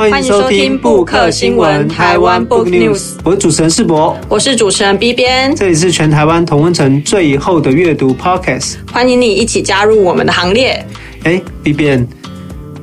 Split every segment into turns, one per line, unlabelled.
欢迎收听布克新闻台湾 Book News，
我是主持人世博，
我是主持人 B 边，
这里是全台湾同温层最后的阅读 Podcast，
欢迎你一起加入我们的行列。
哎，B 边，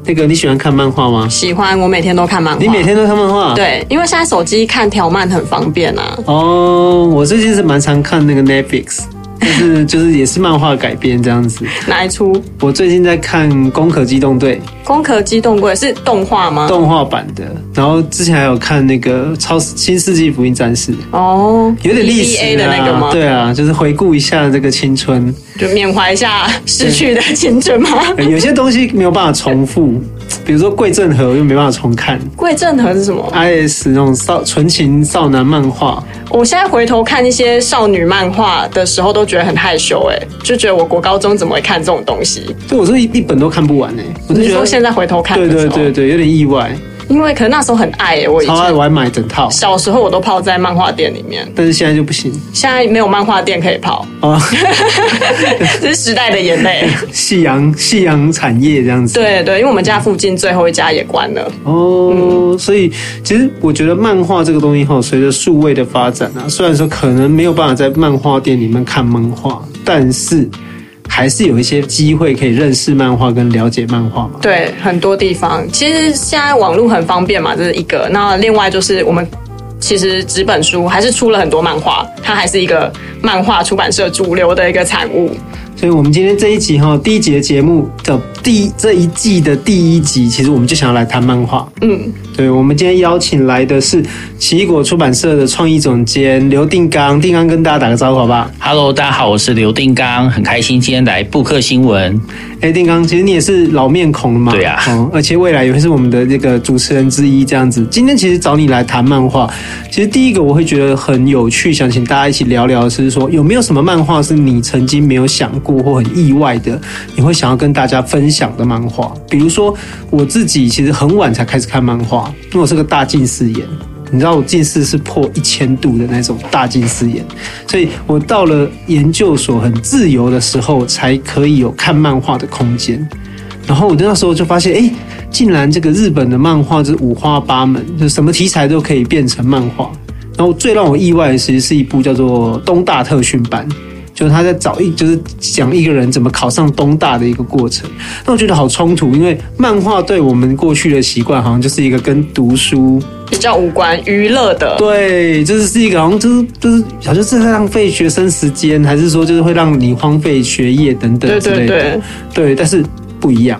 那个你喜欢看漫画吗？
喜欢，我每天都看漫画。
你每天都看漫画？
对，因为现在手机看条漫很方便啊。
哦，我最近是蛮常看那个 Netflix。就是 就是也是漫画改编这样子，
哪一出？
我最近在看《攻壳机动队》。
攻壳机动队是动画吗？
动画版的。然后之前还有看那个《超新世纪福音战士》。
哦，
有点历史、啊、
的那个吗？
对啊，就是回顾一下这个青春，
就缅怀一下逝去的青春吗？
有些东西没有办法重复，比如说《贵正和》我又没办法重看。
贵正和是什么
？IS 那种少纯情少男漫画。
我现在回头看一些少女漫画的时候，都觉得很害羞，哎，就觉得我国高中怎么会看这种东西？
对，我是一一本都看不完，哎，我就觉得
说现在回头看，
对对对对，有点意外。
因为可能那时候很爱、欸，我以前
超爱，我还买整套。
小时候我都泡在漫画店里面，
但是现在就不行。
现在没有漫画店可以泡，哦，这是时代的眼泪。
夕阳夕阳产业这样子。
对对，因为我们家附近最后一家也关了。
哦，嗯、所以其实我觉得漫画这个东西哈，随着数位的发展啊，虽然说可能没有办法在漫画店里面看漫画，但是。还是有一些机会可以认识漫画跟了解漫画嘛？
对，很多地方其实现在网络很方便嘛，这是一个。那另外就是我们其实纸本书还是出了很多漫画，它还是一个漫画出版社主流的一个产物。
所以，我们今天这一集哈，第一集的节目的第这一季的第一集，其实我们就想要来谈漫画。嗯，对，我们今天邀请来的是奇异果出版社的创意总监刘定刚，定刚跟大家打个招呼好不好
？Hello，大家好，我是刘定刚，很开心今天来布克新闻。
哎，定刚，其实你也是老面孔了嘛？
对啊，
嗯，而且未来也会是我们的这个主持人之一，这样子。今天其实找你来谈漫画，其实第一个我会觉得很有趣，想请大家一起聊聊的是说，有没有什么漫画是你曾经没有想过或很意外的，你会想要跟大家分享讲的漫画？比如说我自己其实很晚才开始看漫画，因为我是个大近视眼。你知道我近视是破一千度的那种大近视眼，所以我到了研究所很自由的时候，才可以有看漫画的空间。然后我那时候就发现，哎，竟然这个日本的漫画是五花八门，就什么题材都可以变成漫画。然后最让我意外的，其实是一部叫做《东大特训班》。就是他在找一，就是讲一个人怎么考上东大的一个过程。那我觉得好冲突，因为漫画对我们过去的习惯，好像就是一个跟读书
比较无关、娱乐的。
对，就是是一个好像就是就是好像是在浪费学生时间，还是说就是会让你荒废学业等等之类的。对对对，对，但是不一样。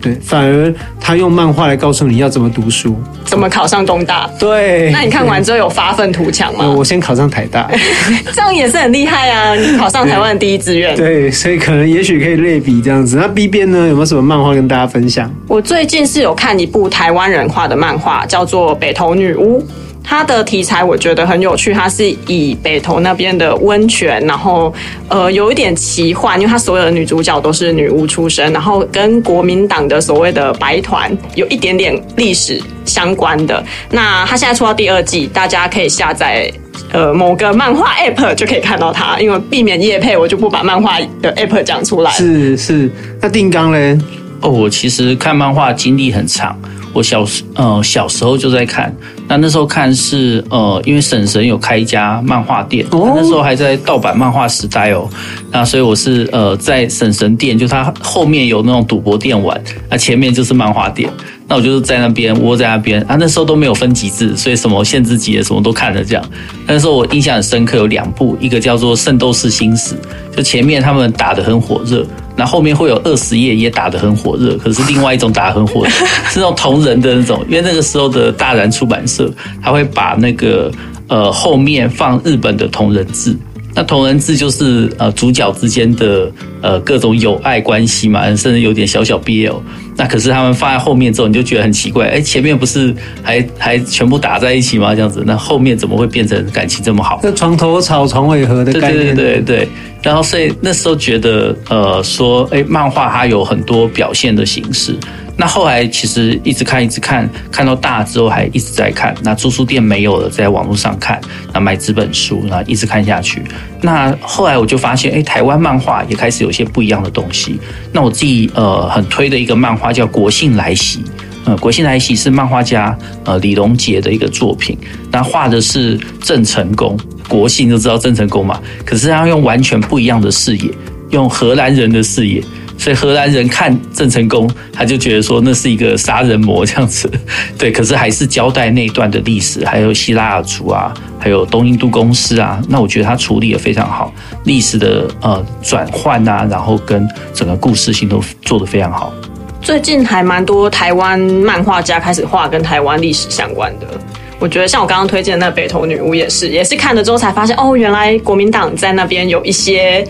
对，反而他用漫画来告诉你要怎么读书，
怎么考上东大。
对，
那你看完之后有发愤图强吗？
我先考上台大，
这样也是很厉害啊！你考上台湾的第一志愿。
对，所以可能也许可以类比这样子。那 B 边呢，有没有什么漫画跟大家分享？
我最近是有看一部台湾人画的漫画，叫做《北投女巫》。它的题材我觉得很有趣，它是以北投那边的温泉，然后呃有一点奇幻，因为它所有的女主角都是女巫出身，然后跟国民党的所谓的白团有一点点历史相关的。那它现在出到第二季，大家可以下载呃某个漫画 app 就可以看到它。因为避免夜配，我就不把漫画的 app 讲出来。
是是，那定纲嘞？
哦，我其实看漫画经历很长。我小时呃小时候就在看，那那时候看是呃，因为婶婶有开一家漫画店，哦、那时候还在盗版漫画时代哦，那所以我是呃在婶婶店，就他后面有那种赌博店玩，那前面就是漫画店，那我就是在那边窝在那边啊，那时候都没有分级制，所以什么限制级的什么都看了这样。那时候我印象很深刻，有两部，一个叫做《圣斗士星矢》，就前面他们打得很火热。那后面会有二十页也打得很火热，可是另外一种打得很火热，是那种同人的那种，因为那个时候的大然出版社，他会把那个呃后面放日本的同人志。那同人志就是呃主角之间的呃各种友爱关系嘛，甚至有点小小 BL。那可是他们放在后面之后，你就觉得很奇怪，哎，前面不是还还全部打在一起吗？这样子，那后面怎么会变成感情这么好？
这床头吵床尾和的概念。
对对对对。然后所以那时候觉得呃说，哎，漫画它有很多表现的形式。那后来其实一直看一直看，看到大之后还一直在看。那租书店没有了，在网络上看，那买纸本书，然后一直看下去。那后来我就发现，哎，台湾漫画也开始有些不一样的东西。那我自己呃很推的一个漫画叫《国姓来袭》，呃，国信来袭是漫画家呃李龙杰的一个作品，那画的是郑成功，国姓都知道郑成功嘛，可是他用完全不一样的视野，用荷兰人的视野。所以荷兰人看郑成功，他就觉得说那是一个杀人魔这样子，对。可是还是交代那段的历史，还有希拉雅族啊，还有东印度公司啊。那我觉得他处理得非常好，历史的呃转换啊，然后跟整个故事性都做得非常好。
最近还蛮多台湾漫画家开始画跟台湾历史相关的。我觉得像我刚刚推荐的那北投女巫也是，也是看了之后才发现，哦，原来国民党在那边有一些。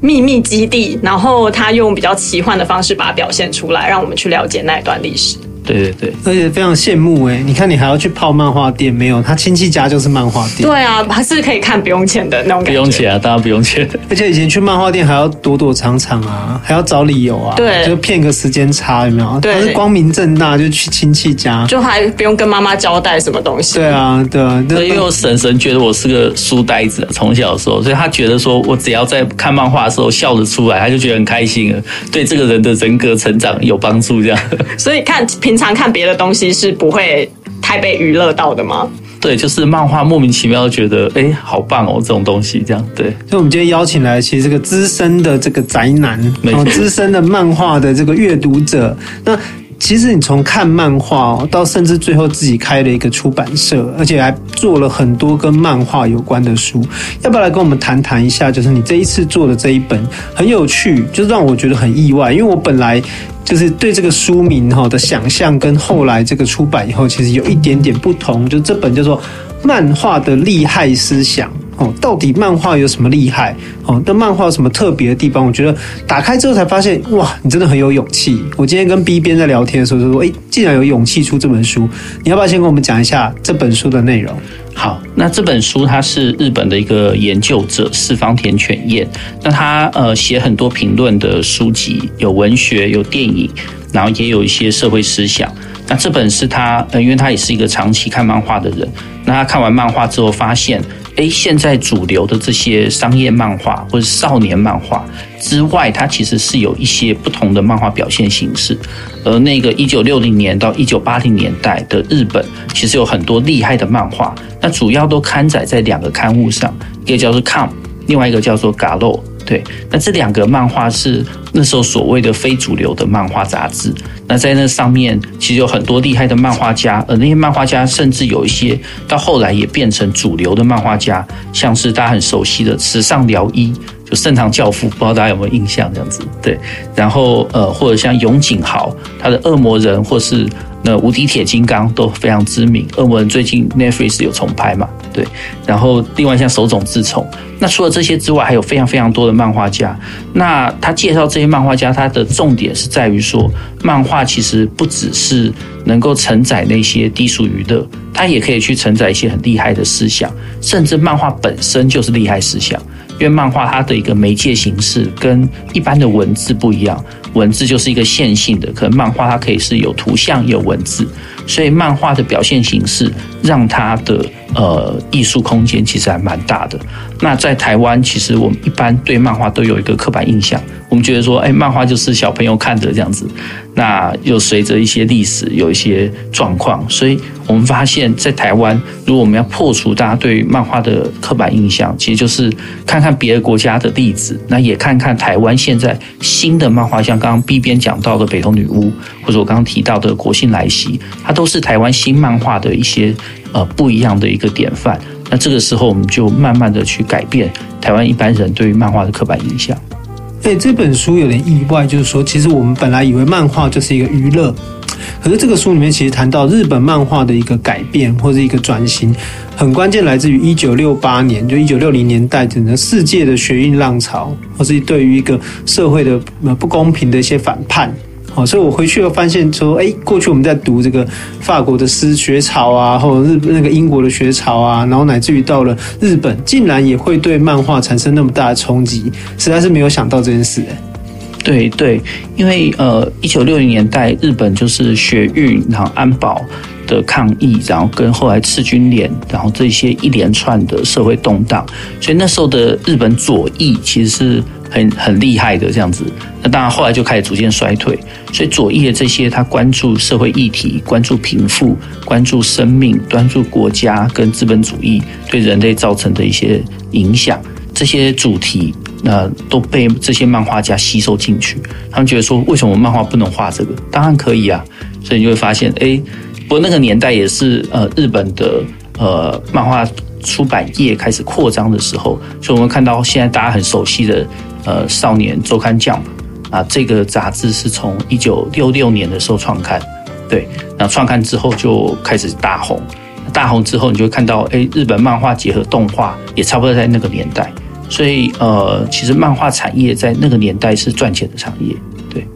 秘密基地，然后他用比较奇幻的方式把它表现出来，让我们去了解那一段历史。
对对对，
而且非常羡慕哎！你看，你还要去泡漫画店，没有？他亲戚家就是漫画店。
对啊，还是可以看不用钱的那种感觉。
不用钱啊，当然不用钱。
而且以前去漫画店还要躲躲藏藏啊，还要找理由啊，
对，
就骗个时间差，有没有？
对，
他是光明正大就去亲戚家，
就还不用跟妈妈交代什么东西。
对啊，对啊。
对，因为我婶婶觉得我是个书呆子，从小的时候，所以他觉得说我只要在看漫画的时候笑得出来，他就觉得很开心了，对这个人的人格成长有帮助，这样。
所以看平常看别的东西。是不会太被娱乐到的吗？
对，就是漫画莫名其妙觉得，哎，好棒哦，这种东西这样。对，
所以我们今天邀请来，其实这个资深的这个宅男，然后资深的漫画的这个阅读者，那。其实你从看漫画到甚至最后自己开了一个出版社，而且还做了很多跟漫画有关的书，要不要来跟我们谈谈一下？就是你这一次做的这一本很有趣，就是让我觉得很意外，因为我本来就是对这个书名哈的想象跟后来这个出版以后其实有一点点不同，就这本叫做《漫画的厉害思想》。哦，到底漫画有什么厉害？哦，那漫画有什么特别的地方？我觉得打开之后才发现，哇，你真的很有勇气。我今天跟 B 编在聊天的时候就说，诶，竟然有勇气出这本书，你要不要先跟我们讲一下这本书的内容？
好，那这本书它是日本的一个研究者四方田犬彦，那他呃写很多评论的书籍，有文学，有电影，然后也有一些社会思想。那这本是他，呃，因为他也是一个长期看漫画的人，那他看完漫画之后发现。诶，现在主流的这些商业漫画或者少年漫画之外，它其实是有一些不同的漫画表现形式。而那个一九六零年到一九八零年代的日本，其实有很多厉害的漫画，那主要都刊载在两个刊物上，一个叫做《COM》，另外一个叫做《GALO》。对，那这两个漫画是那时候所谓的非主流的漫画杂志。那在那上面，其实有很多厉害的漫画家，而那些漫画家甚至有一些到后来也变成主流的漫画家，像是大家很熟悉的池上辽一，就盛唐教父，不知道大家有没有印象？这样子，对。然后呃，或者像永井豪，他的恶魔人，或是。那无敌铁金刚都非常知名，恶魔人最近 Netflix 有重拍嘛？对，然后另外像手冢治虫，那除了这些之外，还有非常非常多的漫画家。那他介绍这些漫画家，他的重点是在于说，漫画其实不只是能够承载那些低俗娱乐，它也可以去承载一些很厉害的思想，甚至漫画本身就是厉害思想。因为漫画它的一个媒介形式跟一般的文字不一样，文字就是一个线性的，可能漫画它可以是有图像有文字，所以漫画的表现形式让它的呃艺术空间其实还蛮大的。那在台湾，其实我们一般对漫画都有一个刻板印象，我们觉得说，哎，漫画就是小朋友看的这样子。那又随着一些历史有一些状况，所以我们发现，在台湾，如果我们要破除大家对漫画的刻板印象，其实就是看看别的国家的例子，那也看看台湾现在新的漫画，像刚刚 B 编讲到的《北投女巫》，或者我刚刚提到的《国信来袭》，它都是台湾新漫画的一些呃不一样的一个典范。那这个时候，我们就慢慢的去改变台湾一般人对于漫画的刻板印象。
对，这本书有点意外，就是说，其实我们本来以为漫画就是一个娱乐，可是这个书里面其实谈到日本漫画的一个改变或者一个转型，很关键来自于一九六八年，就一九六零年代整个世界的学运浪潮，或是对于一个社会的不公平的一些反叛。哦，所以我回去又发现说，哎，过去我们在读这个法国的诗学潮啊，或者日那个英国的学潮啊，然后乃至于到了日本，竟然也会对漫画产生那么大的冲击，实在是没有想到这件事。
对对，因为呃，一九六零年代日本就是学运，然后安保。的抗议，然后跟后来赤军连，然后这些一连串的社会动荡，所以那时候的日本左翼其实是很很厉害的这样子。那当然后来就开始逐渐衰退，所以左翼的这些他关注社会议题、关注贫富、关注生命、关注国家跟资本主义对人类造成的一些影响，这些主题，那都被这些漫画家吸收进去。他们觉得说，为什么漫画不能画这个？当然可以啊。所以你就会发现，哎。不过那个年代也是呃日本的呃漫画出版业开始扩张的时候，所以我们看到现在大家很熟悉的呃少年周刊将啊，这个杂志是从一九六六年的时候创刊，对，那创刊之后就开始大红，大红之后你就会看到，哎，日本漫画结合动画也差不多在那个年代，所以呃其实漫画产业在那个年代是赚钱的产业，对。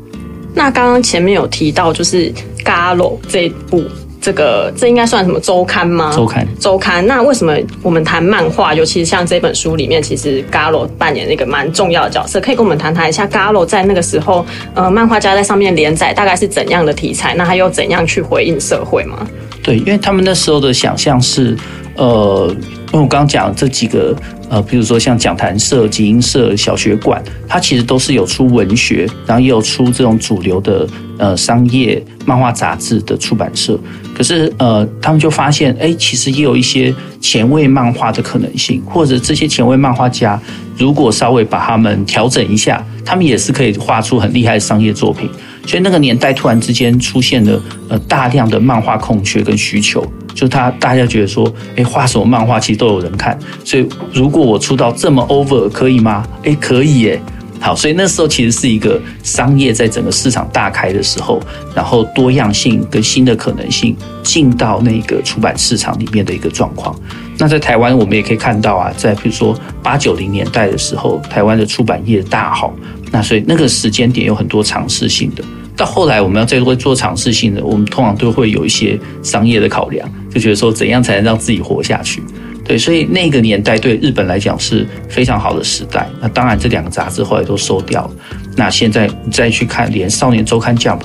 那刚刚前面有提到就是《Garo》这一部。这个这应该算什么周刊吗？
周刊，
周刊。那为什么我们谈漫画，尤其是像这本书里面，其实 Galo 扮演了一个蛮重要的角色？可以跟我们谈谈一下 Galo 在那个时候，呃，漫画家在上面连载大概是怎样的题材？那他又怎样去回应社会吗？
对，因为他们那时候的想象是，呃，因为我刚刚讲这几个。呃，比如说像讲坛社、集英社、小学馆，它其实都是有出文学，然后也有出这种主流的呃商业漫画杂志的出版社。可是呃，他们就发现，哎，其实也有一些前卫漫画的可能性，或者这些前卫漫画家如果稍微把他们调整一下，他们也是可以画出很厉害的商业作品。所以那个年代突然之间出现了呃大量的漫画空缺跟需求。就他，大家觉得说，哎，画什么漫画其实都有人看，所以如果我出道这么 over 可以吗？哎，可以耶。好，所以那时候其实是一个商业在整个市场大开的时候，然后多样性跟新的可能性进到那个出版市场里面的一个状况。那在台湾，我们也可以看到啊，在比如说八九零年代的时候，台湾的出版业大好，那所以那个时间点有很多尝试性的。到后来，我们要再会做尝试性的，我们通常都会有一些商业的考量，就觉得说怎样才能让自己活下去。对，所以那个年代对日本来讲是非常好的时代。那当然，这两个杂志后来都收掉了。那现在再去看，连《少年周刊 Jump》，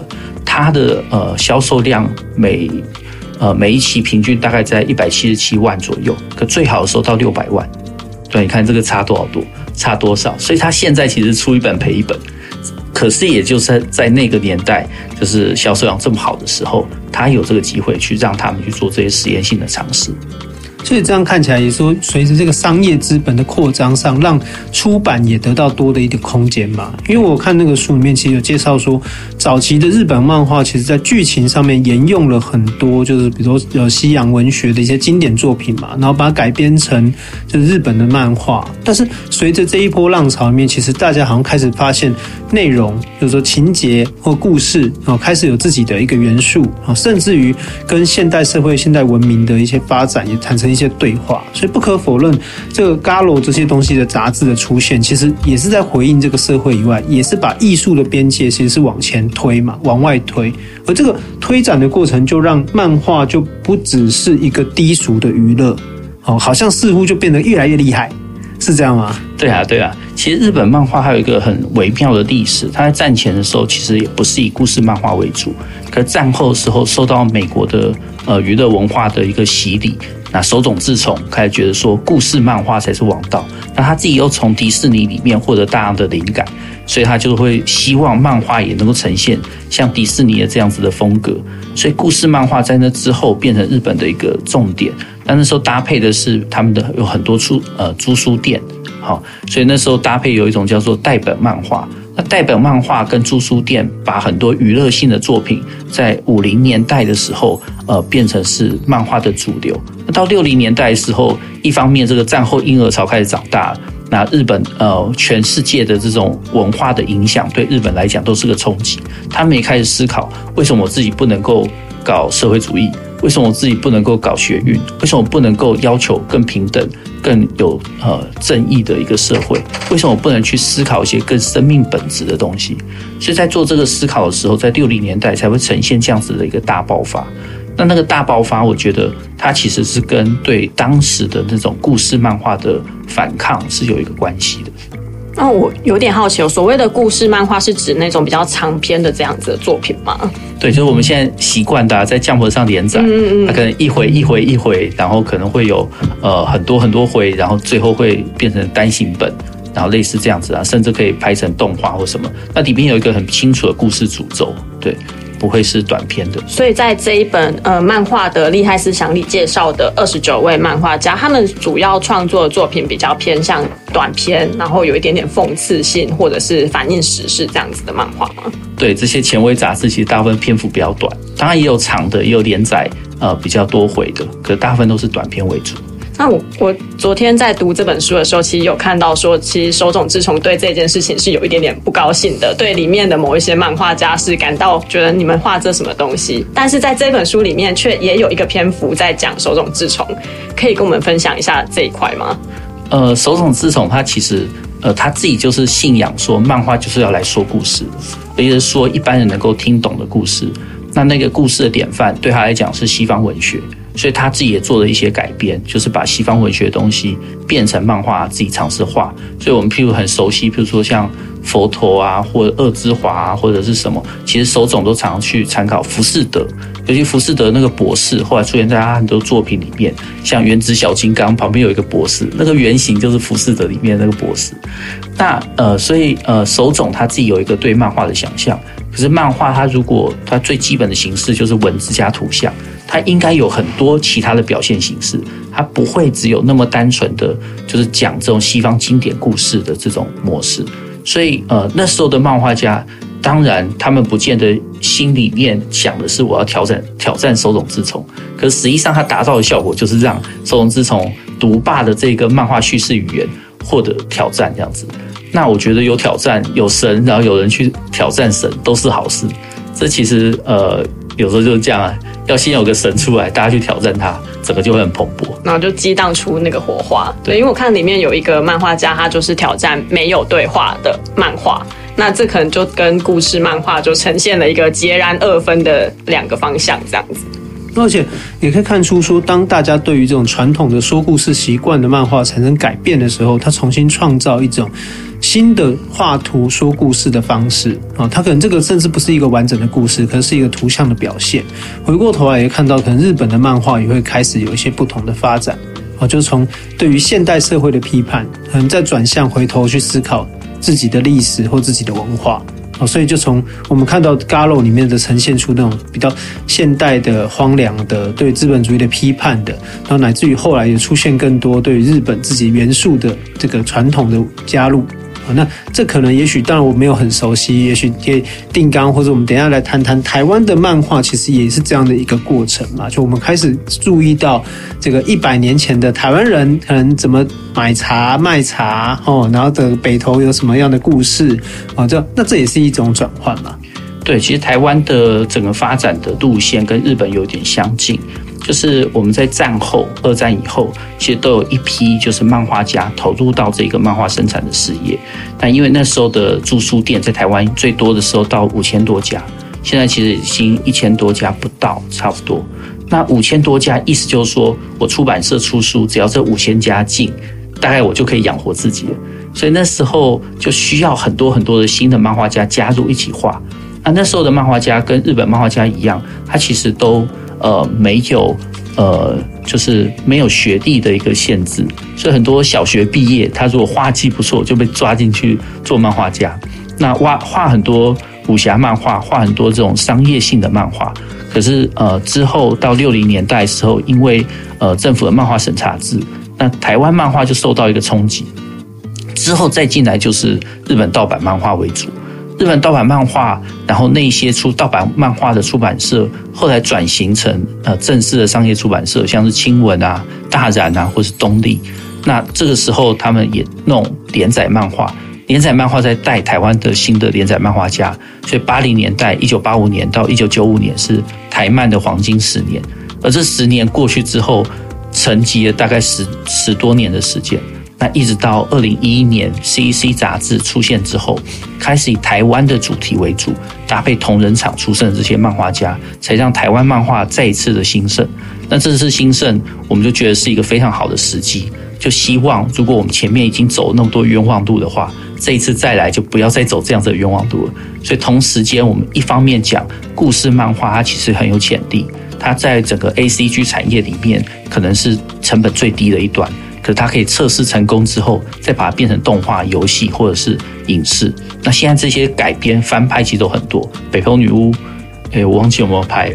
它的呃销售量每呃每一期平均大概在一百七十七万左右，可最好的时候到六百万。对，你看这个差多少多，差多少？所以它现在其实出一本赔一本。可是，也就是在那个年代，就是销售量这么好的时候，他有这个机会去让他们去做这些实验性的尝试。
所以这样看起来，也说随着这个商业资本的扩张上，让出版也得到多的一点空间嘛。因为我看那个书里面其实有介绍说，早期的日本漫画其实在剧情上面沿用了很多，就是比如说有西洋文学的一些经典作品嘛，然后把它改编成就是日本的漫画。但是随着这一波浪潮里面，其实大家好像开始发现内容，就是说情节或故事啊，开始有自己的一个元素啊，甚至于跟现代社会、现代文明的一些发展也产生一些对话，所以不可否认，这个 Garo 这些东西的杂志的出现，其实也是在回应这个社会以外，也是把艺术的边界其实是往前推嘛，往外推。而这个推展的过程，就让漫画就不只是一个低俗的娱乐，哦，好像似乎就变得越来越厉害，是这样吗？
对啊，对啊。其实日本漫画还有一个很微妙的历史，它在战前的时候其实也不是以故事漫画为主，可战后的时候受到美国的呃娱乐文化的一个洗礼。那手冢治虫开始觉得说，故事漫画才是王道。那他自己又从迪士尼里面获得大量的灵感，所以他就会希望漫画也能够呈现像迪士尼的这样子的风格。所以故事漫画在那之后变成日本的一个重点。但那时候搭配的是他们的有很多出呃租书店，好，所以那时候搭配有一种叫做代本漫画。那代本漫画跟租书店把很多娱乐性的作品，在五零年代的时候，呃，变成是漫画的主流。那到六零年代的时候，一方面这个战后婴儿潮开始长大，那日本呃全世界的这种文化的影响，对日本来讲都是个冲击。他们也开始思考，为什么我自己不能够搞社会主义？为什么我自己不能够搞学运？为什么我不能够要求更平等、更有呃正义的一个社会？为什么我不能去思考一些更生命本质的东西？所以在做这个思考的时候，在六零年代才会呈现这样子的一个大爆发。那那个大爆发，我觉得它其实是跟对当时的那种故事漫画的反抗是有一个关系的。
那我有点好奇，所谓的故事漫画是指那种比较长篇的这样子的作品吗？
对，就是我们现在习惯的、啊、在降博上连载，
嗯嗯，
它可能一回一回一回，然后可能会有呃很多很多回，然后最后会变成单行本，然后类似这样子啊，甚至可以拍成动画或什么。那里面有一个很清楚的故事主轴，对。不会是短篇的，
所以在这一本呃漫画的厉害思想里介绍的二十九位漫画家，他们主要创作的作品比较偏向短篇，然后有一点点讽刺性或者是反映时事这样子的漫画吗？
对，这些前卫杂志其实大部分篇幅比较短，当然也有长的，也有连载呃比较多回的，可大部分都是短篇为主。
那我我昨天在读这本书的时候，其实有看到说，其实手冢治虫对这件事情是有一点点不高兴的，对里面的某一些漫画家是感到觉得你们画这什么东西。但是在这本书里面，却也有一个篇幅在讲手冢治虫，可以跟我们分享一下这一块吗？
呃，手冢治虫他其实呃他自己就是信仰说，漫画就是要来说故事，也就是说一般人能够听懂的故事。那那个故事的典范对他来讲是西方文学。所以他自己也做了一些改变，就是把西方文学的东西变成漫画，自己尝试画。所以我们譬如很熟悉，譬如说像佛陀啊，或者恶之华啊，或者是什么，其实手冢都常常去参考浮士德，尤其浮士德那个博士，后来出现在他很多作品里面，像《原子小金刚》旁边有一个博士，那个原型就是浮士德里面那个博士。那呃，所以呃，手冢他自己有一个对漫画的想象。可是漫画它如果它最基本的形式就是文字加图像，它应该有很多其他的表现形式，它不会只有那么单纯的就是讲这种西方经典故事的这种模式。所以呃那时候的漫画家，当然他们不见得心里面想的是我要挑战挑战手冢治虫，可实际上他达到的效果就是让手冢治虫独霸的这个漫画叙事语言获得挑战这样子。那我觉得有挑战，有神，然后有人去挑战神，都是好事。这其实呃，有时候就是这样啊，要先有个神出来，大家去挑战它，整个就会很蓬勃，
然后就激荡出那个火花。对，因为我看里面有一个漫画家，他就是挑战没有对话的漫画，那这可能就跟故事漫画就呈现了一个截然二分的两个方向，这样子。
而且也可以看出，说当大家对于这种传统的说故事习惯的漫画产生改变的时候，他重新创造一种新的画图说故事的方式啊，他可能这个甚至不是一个完整的故事，可能是一个图像的表现。回过头来也看到，可能日本的漫画也会开始有一些不同的发展啊，就是从对于现代社会的批判，可能再转向回头去思考自己的历史或自己的文化。啊，所以就从我们看到《Galo》里面的呈现出那种比较现代的荒凉的对资本主义的批判的，然后乃至于后来也出现更多对日本自己元素的这个传统的加入。那这可能，也许，当然我没有很熟悉，也许可以定纲，或者我们等一下来谈谈台湾的漫画，其实也是这样的一个过程嘛。就我们开始注意到这个一百年前的台湾人可能怎么买茶卖茶哦，然后的北投有什么样的故事啊？这那这也是一种转换嘛。
对，其实台湾的整个发展的路线跟日本有点相近。就是我们在战后、二战以后，其实都有一批就是漫画家投入到这个漫画生产的事业。但因为那时候的租书店在台湾最多的时候到五千多家，现在其实已经一千多家不到，差不多。那五千多家意思就是说我出版社出书，只要这五千家进，大概我就可以养活自己了。所以那时候就需要很多很多的新的漫画家加入一起画。那那时候的漫画家跟日本漫画家一样，他其实都。呃，没有，呃，就是没有学历的一个限制，所以很多小学毕业，他如果画技不错，就被抓进去做漫画家。那画画很多武侠漫画，画很多这种商业性的漫画。可是，呃，之后到六零年代的时候，因为呃政府的漫画审查制，那台湾漫画就受到一个冲击。之后再进来就是日本盗版漫画为主。日本盗版漫画，然后那些出盗版漫画的出版社，后来转型成呃正式的商业出版社，像是青文啊、大然啊，或是东立。那这个时候，他们也弄连载漫画，连载漫画在带台湾的新的连载漫画家。所以八零年代，一九八五年到一九九五年是台漫的黄金十年。而这十年过去之后，沉寂了大概十十多年的时间。那一直到二零一一年，CEC 杂志出现之后，开始以台湾的主题为主，搭配同人场出身的这些漫画家，才让台湾漫画再一次的兴盛。那这次兴盛，我们就觉得是一个非常好的时机，就希望如果我们前面已经走那么多冤枉路的话，这一次再来就不要再走这样子的冤枉路了。所以同时间，我们一方面讲故事漫画，它其实很有潜力，它在整个 ACG 产业里面可能是成本最低的一段。可是它可以测试成功之后，再把它变成动画、游戏或者是影视。那现在这些改编翻拍其实都很多，《北风女巫》哎，我忘记有没有拍，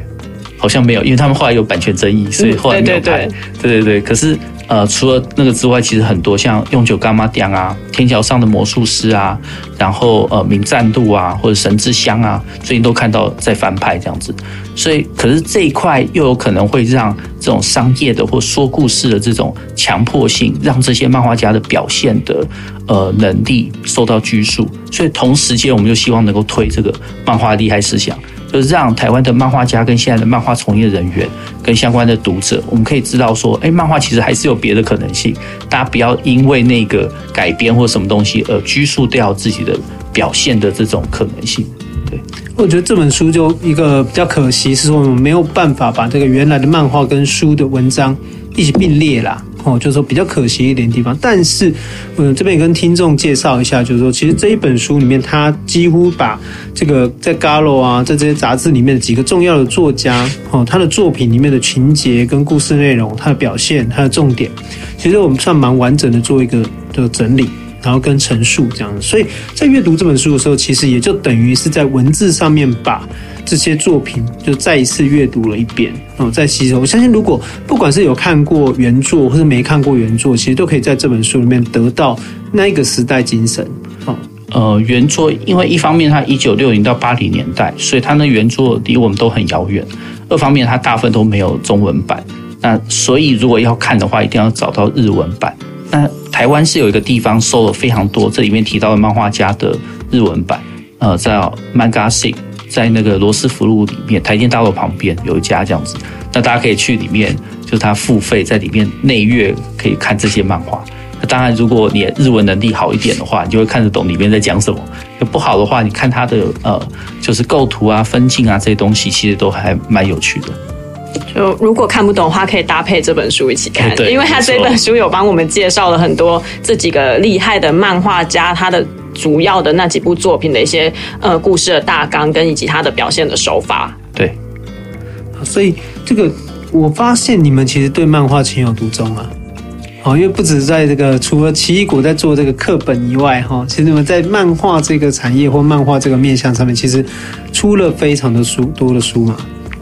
好像没有，因为他们后来有版权争议，所以后来没有拍。嗯、对，对，对，对对对，可是。呃，除了那个之外，其实很多像《用酒干妈店》啊，《天桥上的魔术师》啊，然后呃，《名战度》啊，或者《神之乡》啊，最近都看到在翻拍这样子。所以，可是这一块又有可能会让这种商业的或说故事的这种强迫性，让这些漫画家的表现的呃能力受到拘束。所以，同时间我们就希望能够推这个漫画厉害思想。就是让台湾的漫画家跟现在的漫画从业人员跟相关的读者，我们可以知道说，哎，漫画其实还是有别的可能性。大家不要因为那个改编或什么东西而拘束掉自己的表现的这种可能性。对，
我觉得这本书就一个比较可惜，是我们没有办法把这个原来的漫画跟书的文章一起并列啦。哦，就是说比较可惜一点地方，但是，嗯，这边也跟听众介绍一下，就是说，其实这一本书里面，他几乎把这个在 Galo 啊，在这些杂志里面的几个重要的作家，哦，他的作品里面的情节跟故事内容，他的表现，他的重点，其实我们算蛮完整的做一个的整理，然后跟陈述这样，所以在阅读这本书的时候，其实也就等于是在文字上面把。这些作品就再一次阅读了一遍，哦，再吸收。我相信，如果不管是有看过原作，或是没看过原作，其实都可以在这本书里面得到那个时代精神。哦，
呃，原作因为一方面它一九六零到八零年代，所以它那原作离我们都很遥远；二方面它大部分都没有中文版。那所以如果要看的话，一定要找到日文版。那台湾是有一个地方收了非常多这里面提到的漫画家的日文版，呃，叫 manga si 在那个罗斯福路里面，台电大楼旁边有一家这样子，那大家可以去里面，就是他付费在里面内阅可以看这些漫画。那当然，如果你日文能力好一点的话，你就会看得懂里面在讲什么；不好的话，你看它的呃，就是构图啊、分镜啊这些东西，其实都还蛮有趣的。
就如果看不懂的话，可以搭配这本书一起看，对，因为他这本书有帮我们介绍了很多这几个厉害的漫画家，他的。主要的那几部作品的一些呃故事的大纲跟以及它的表现的手法，
对，
所以这个我发现你们其实对漫画情有独钟啊，哦，因为不止在这个除了奇异果在做这个课本以外，哈，其实你们在漫画这个产业或漫画这个面向上面，其实出了非常的书多的书嘛。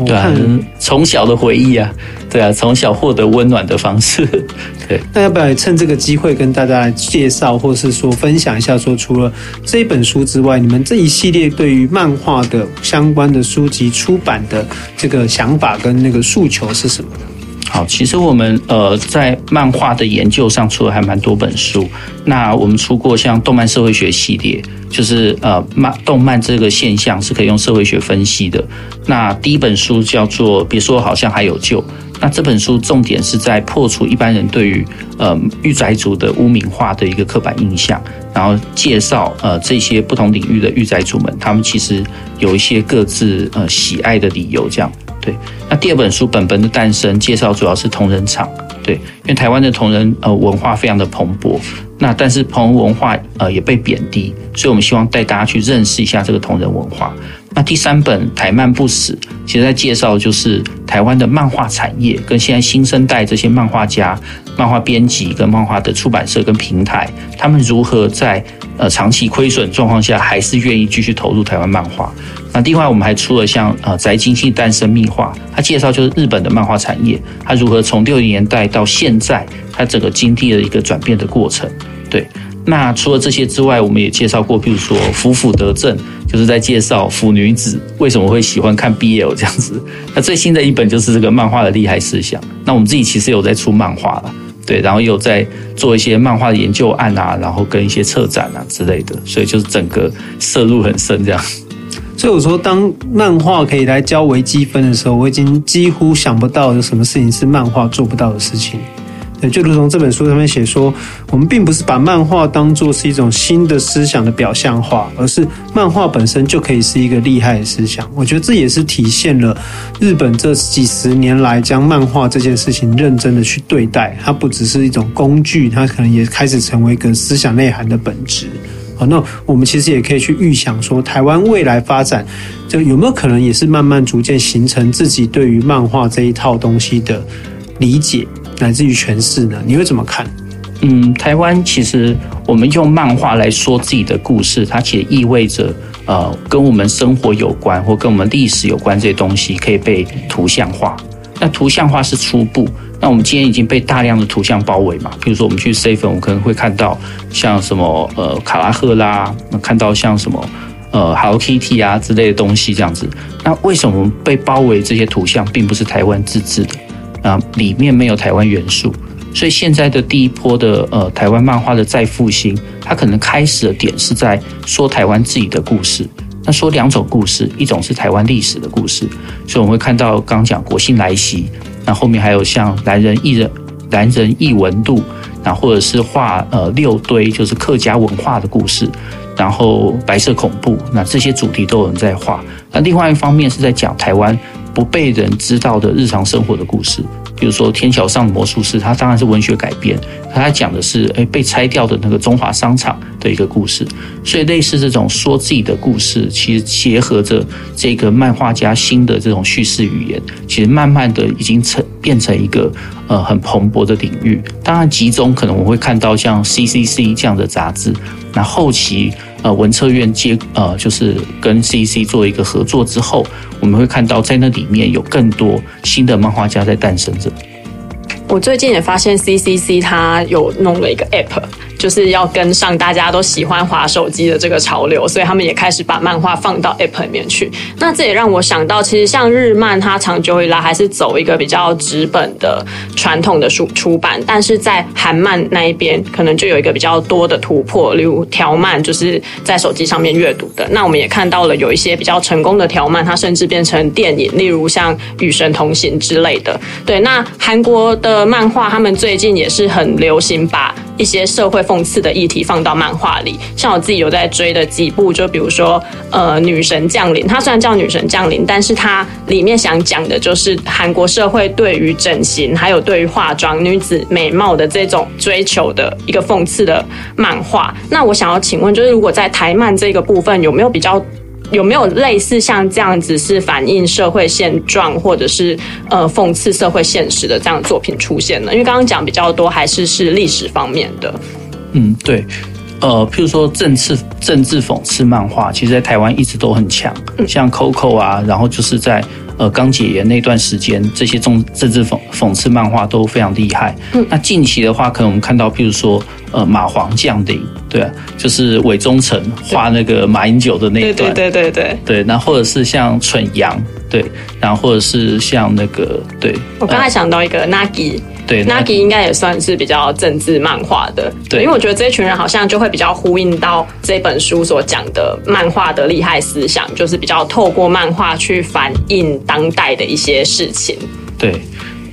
对啊，从小的回忆啊，对啊，从小获得温暖的方式，对。
那要不要趁这个机会跟大家来介绍，或是说分享一下，说除了这一本书之外，你们这一系列对于漫画的相关的书籍出版的这个想法跟那个诉求是什么呢？
好，其实我们呃在漫画的研究上出了还蛮多本书。那我们出过像动漫社会学系列，就是呃漫动漫这个现象是可以用社会学分析的。那第一本书叫做别说好像还有救。那这本书重点是在破除一般人对于呃御宅族的污名化的一个刻板印象，然后介绍呃这些不同领域的御宅族们，他们其实有一些各自呃喜爱的理由这样。对，那第二本书《本本的诞生》介绍主要是同人场，对，因为台湾的同人呃文化非常的蓬勃，那但是同人文化呃也被贬低，所以我们希望带大家去认识一下这个同人文化。那第三本《台漫不死》，其实在介绍就是台湾的漫画产业跟现在新生代这些漫画家、漫画编辑跟漫画的出版社跟平台，他们如何在呃长期亏损状况下，还是愿意继续投入台湾漫画。那另外我们还出了像呃宅经济诞生秘话，它介绍就是日本的漫画产业，它如何从六零年代到现在，它整个经历了一个转变的过程。对，那除了这些之外，我们也介绍过，比如说腐腐得正，就是在介绍腐女子为什么会喜欢看 BL 这样子。那最新的一本就是这个漫画的厉害思想。那我们自己其实有在出漫画了，对，然后又在做一些漫画的研究案啊，然后跟一些策展啊之类的，所以就是整个涉入很深这样。
所以我说，当漫画可以来教微积分的时候，我已经几乎想不到有什么事情是漫画做不到的事情。就如同这本书上面写说，我们并不是把漫画当作是一种新的思想的表象化，而是漫画本身就可以是一个厉害的思想。我觉得这也是体现了日本这几十年来将漫画这件事情认真的去对待，它不只是一种工具，它可能也开始成为一个思想内涵的本质。好，那我们其实也可以去预想说，台湾未来发展，就有没有可能也是慢慢逐渐形成自己对于漫画这一套东西的理解，乃至于诠释呢？你会怎么看？
嗯，台湾其实我们用漫画来说自己的故事，它其实意味着呃，跟我们生活有关或跟我们历史有关这些东西可以被图像化。那图像化是初步。那我们今天已经被大量的图像包围嘛？比如说我们去 seven，我们可能会看到像什么呃卡拉赫拉，看到像什么呃 Hello Kitty 啊之类的东西这样子。那为什么被包围这些图像并不是台湾自制的啊？里面没有台湾元素，所以现在的第一波的呃台湾漫画的再复兴，它可能开始的点是在说台湾自己的故事。那说两种故事，一种是台湾历史的故事，所以我们会看到刚讲国庆来袭。那后面还有像男人异人、男人异闻录，那或者是画呃六堆，就是客家文化的故事，然后白色恐怖，那这些主题都有人在画。那另外一方面是在讲台湾不被人知道的日常生活的故事。比如说《天桥上的魔术师》，它当然是文学改编，它讲的是诶被拆掉的那个中华商场的一个故事。所以类似这种说自己的故事，其实结合着这个漫画家新的这种叙事语言，其实慢慢的已经成变成一个呃很蓬勃的领域。当然，集中可能我会看到像 CCC 这样的杂志，那后期。呃，文策院接呃，就是跟 CC 做一个合作之后，我们会看到在那里面有更多新的漫画家在诞生着。
我最近也发现 CCC 它有弄了一个 App。就是要跟上大家都喜欢滑手机的这个潮流，所以他们也开始把漫画放到 App 里面去。那这也让我想到，其实像日漫，它长久以来还是走一个比较纸本的传统的书出版，但是在韩漫那一边，可能就有一个比较多的突破，例如条漫，就是在手机上面阅读的。那我们也看到了有一些比较成功的条漫，它甚至变成电影，例如像《与神同行》之类的。对，那韩国的漫画，他们最近也是很流行把一些社会讽刺的议题放到漫画里，像我自己有在追的几部，就比如说呃《女神降临》，它虽然叫《女神降临》，但是它里面想讲的就是韩国社会对于整形还有对于化妆、女子美貌的这种追求的一个讽刺的漫画。那我想要请问，就是如果在台漫这个部分有没有比较？有没有类似像这样子是反映社会现状，或者是呃讽刺社会现实的这样的作品出现呢？因为刚刚讲比较多还是是历史方面的。
嗯，对，呃，譬如说政治政治讽刺漫画，其实在台湾一直都很强，像 Coco 啊，然后就是在呃刚解严那段时间，这些政政治讽讽刺漫画都非常厉害。嗯，那近期的话，可能我们看到譬如说呃马皇降临。对啊，就是韦忠诚画那个马英九的那一段，
对对对对对，
对，然后或者是像蠢羊，对，然后或者是像那个，对，
我刚才想到一个 Nagi，对，Nagi。应该也算是比较政治漫画的，对，因为我觉得这一群人好像就会比较呼应到这本书所讲的漫画的厉害思想，就是比较透过漫画去反映当代的一些事情，
对。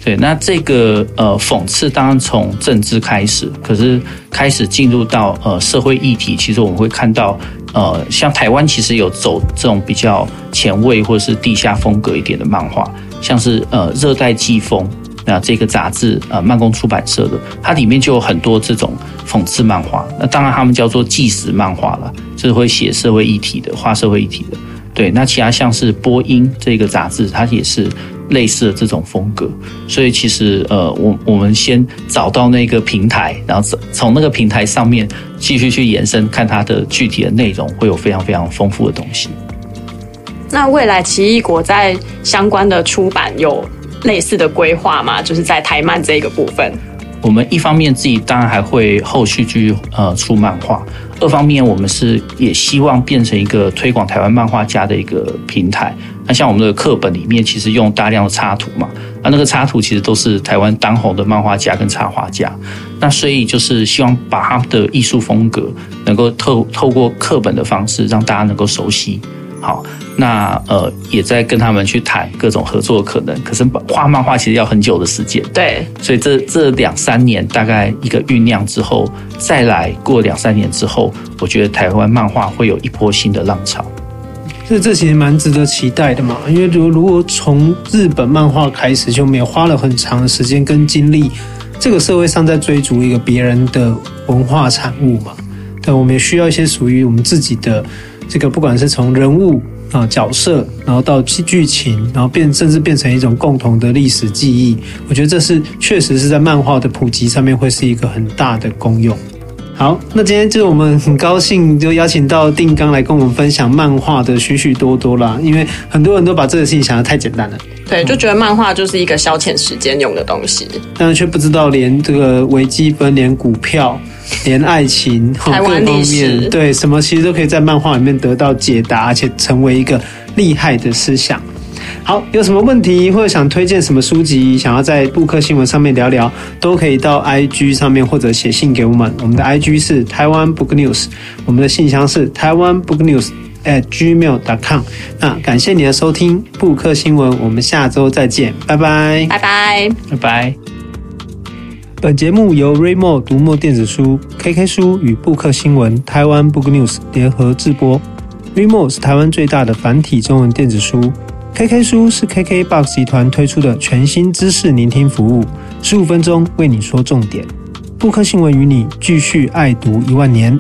对，那这个呃讽刺当然从政治开始，可是开始进入到呃社会议题，其实我们会看到呃像台湾其实有走这种比较前卫或者是地下风格一点的漫画，像是呃热带季风那这个杂志呃慢工出版社的，它里面就有很多这种讽刺漫画。那当然他们叫做纪实漫画了，就是会写社会议题的，画社会议题的。对，那其他像是播音这个杂志，它也是。类似的这种风格，所以其实呃，我我们先找到那个平台，然后从那个平台上面继续去延伸，看它的具体的内容，会有非常非常丰富的东西。
那未来奇异果在相关的出版有类似的规划吗？就是在台漫这个部分，
我们一方面自己当然还会后续继续呃出漫画，二方面我们是也希望变成一个推广台湾漫画家的一个平台。那像我们的课本里面，其实用大量的插图嘛，那那个插图其实都是台湾当红的漫画家跟插画家，那所以就是希望把他们的艺术风格能够透透过课本的方式让大家能够熟悉。好，那呃也在跟他们去谈各种合作的可能，可是画漫画其实要很久的时间，
对，
所以这这两三年大概一个酝酿之后，再来过两三年之后，我觉得台湾漫画会有一波新的浪潮。
这这其实蛮值得期待的嘛，因为如如果从日本漫画开始，就没有花了很长的时间跟精力，这个社会上在追逐一个别人的文化产物嘛，对，我们也需要一些属于我们自己的这个，不管是从人物啊角色，然后到剧情，然后变甚至变成一种共同的历史记忆。我觉得这是确实是在漫画的普及上面会是一个很大的功用。好，那今天就是我们很高兴就邀请到定刚来跟我们分享漫画的许许多多啦，因为很多人都把这个事情想得太简单了，
对，就觉得漫画就是一个消遣时间用的东西，
但是却不知道连这个微积分、连股票、连爱情、
台湾历史，
对，什么其实都可以在漫画里面得到解答，而且成为一个厉害的思想。好，有什么问题或者想推荐什么书籍，想要在布克新闻上面聊聊，都可以到 IG 上面或者写信给我们。我们的 IG 是台湾 Book News，我们的信箱是台湾 Book News at gmail.com。那感谢你的收听，布克新闻，我们下周再见，拜拜，
拜拜，
拜拜。
本节目由 Readmoo 读墨电子书、KK 书与布克新闻台湾 Book News 联合制播。Readmoo 是台湾最大的繁体中文电子书。KK 书是 KKBOX 集团推出的全新知识聆听服务，十五分钟为你说重点。布克新闻与你继续爱读一万年。